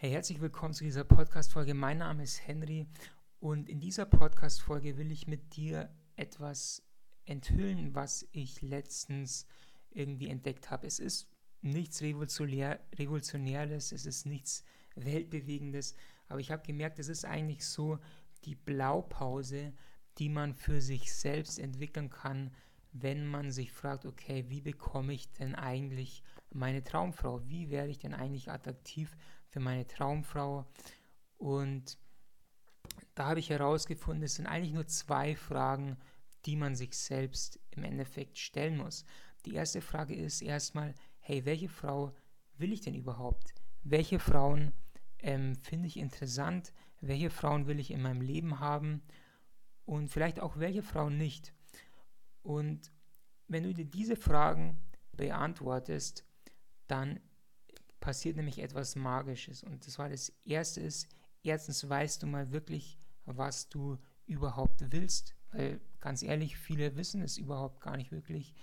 Hey, herzlich willkommen zu dieser Podcast-Folge. Mein Name ist Henry und in dieser Podcast-Folge will ich mit dir etwas enthüllen, was ich letztens irgendwie entdeckt habe. Es ist nichts Revolutionär, Revolutionäres, es ist nichts Weltbewegendes, aber ich habe gemerkt, es ist eigentlich so die Blaupause, die man für sich selbst entwickeln kann, wenn man sich fragt, okay, wie bekomme ich denn eigentlich meine Traumfrau? Wie werde ich denn eigentlich attraktiv für meine Traumfrau? Und da habe ich herausgefunden, es sind eigentlich nur zwei Fragen, die man sich selbst im Endeffekt stellen muss. Die erste Frage ist erstmal, hey, welche Frau will ich denn überhaupt? Welche Frauen ähm, finde ich interessant? Welche Frauen will ich in meinem Leben haben? Und vielleicht auch welche Frauen nicht? Und wenn du dir diese Fragen beantwortest, dann passiert nämlich etwas Magisches. Und das war das Erste ist, erstens weißt du mal wirklich, was du überhaupt willst. Weil ganz ehrlich, viele wissen es überhaupt gar nicht wirklich,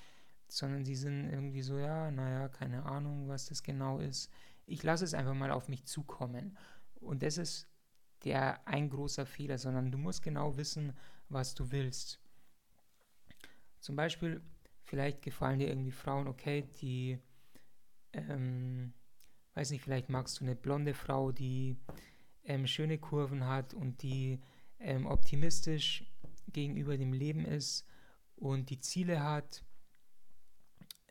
sondern sie sind irgendwie so, ja, naja, keine Ahnung, was das genau ist. Ich lasse es einfach mal auf mich zukommen. Und das ist der ein großer Fehler, sondern du musst genau wissen, was du willst. Zum Beispiel, vielleicht gefallen dir irgendwie Frauen, okay, die, ähm, weiß nicht, vielleicht magst du eine blonde Frau, die ähm, schöne Kurven hat und die ähm, optimistisch gegenüber dem Leben ist und die Ziele hat,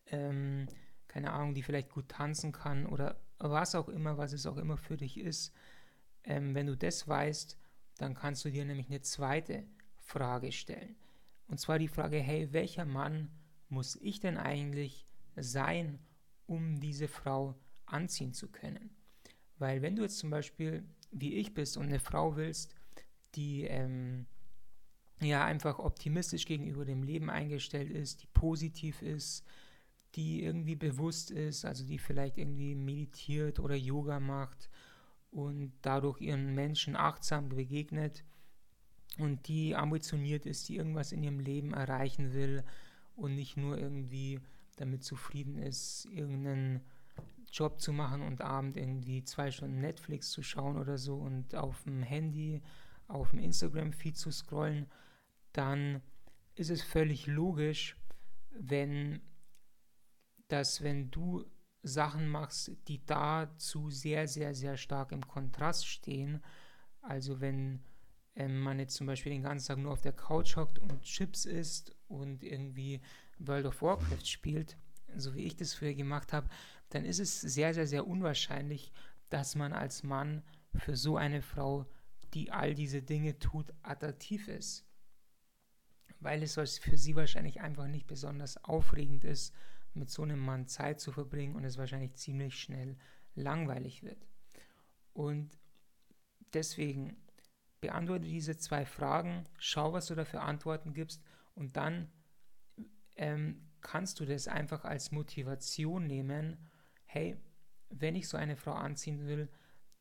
ähm, keine Ahnung, die vielleicht gut tanzen kann oder was auch immer, was es auch immer für dich ist. Ähm, wenn du das weißt, dann kannst du dir nämlich eine zweite Frage stellen. Und zwar die Frage, hey, welcher Mann muss ich denn eigentlich sein, um diese Frau anziehen zu können? Weil wenn du jetzt zum Beispiel wie ich bist und eine Frau willst, die ähm, ja einfach optimistisch gegenüber dem Leben eingestellt ist, die positiv ist, die irgendwie bewusst ist, also die vielleicht irgendwie meditiert oder Yoga macht und dadurch ihren Menschen achtsam begegnet, und die ambitioniert ist, die irgendwas in ihrem Leben erreichen will und nicht nur irgendwie damit zufrieden ist, irgendeinen Job zu machen und abend irgendwie zwei Stunden Netflix zu schauen oder so und auf dem Handy, auf dem Instagram-Feed zu scrollen, dann ist es völlig logisch, wenn dass wenn du Sachen machst, die dazu sehr, sehr, sehr stark im Kontrast stehen, also wenn ähm, man jetzt zum Beispiel den ganzen Tag nur auf der Couch hockt und Chips isst und irgendwie World of Warcraft spielt, so wie ich das früher gemacht habe, dann ist es sehr, sehr, sehr unwahrscheinlich, dass man als Mann für so eine Frau, die all diese Dinge tut, attraktiv ist. Weil es für sie wahrscheinlich einfach nicht besonders aufregend ist, mit so einem Mann Zeit zu verbringen und es wahrscheinlich ziemlich schnell langweilig wird. Und deswegen beantworte diese zwei Fragen, schau, was du dafür Antworten gibst und dann ähm, kannst du das einfach als Motivation nehmen, hey, wenn ich so eine Frau anziehen will,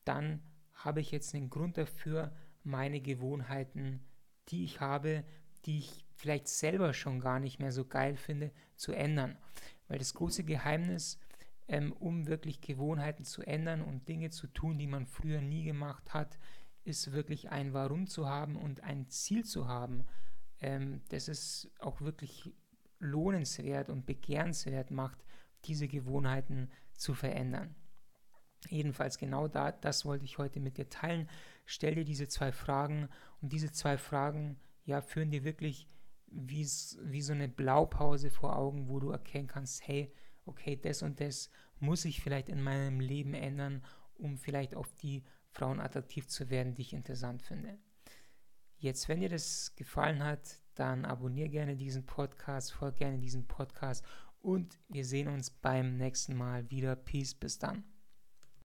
dann habe ich jetzt einen Grund dafür, meine Gewohnheiten, die ich habe, die ich vielleicht selber schon gar nicht mehr so geil finde, zu ändern. Weil das große Geheimnis, ähm, um wirklich Gewohnheiten zu ändern und Dinge zu tun, die man früher nie gemacht hat, ist wirklich ein Warum zu haben und ein Ziel zu haben, ähm, das es auch wirklich lohnenswert und begehrenswert macht, diese Gewohnheiten zu verändern. Jedenfalls genau da, das wollte ich heute mit dir teilen. Stell dir diese zwei Fragen und diese zwei Fragen ja, führen dir wirklich wie, wie so eine Blaupause vor Augen, wo du erkennen kannst, hey, okay, das und das muss ich vielleicht in meinem Leben ändern, um vielleicht auf die Frauen attraktiv zu werden, die ich interessant finde. Jetzt, wenn dir das gefallen hat, dann abonniere gerne diesen Podcast, folge gerne diesen Podcast und wir sehen uns beim nächsten Mal wieder. Peace, bis dann.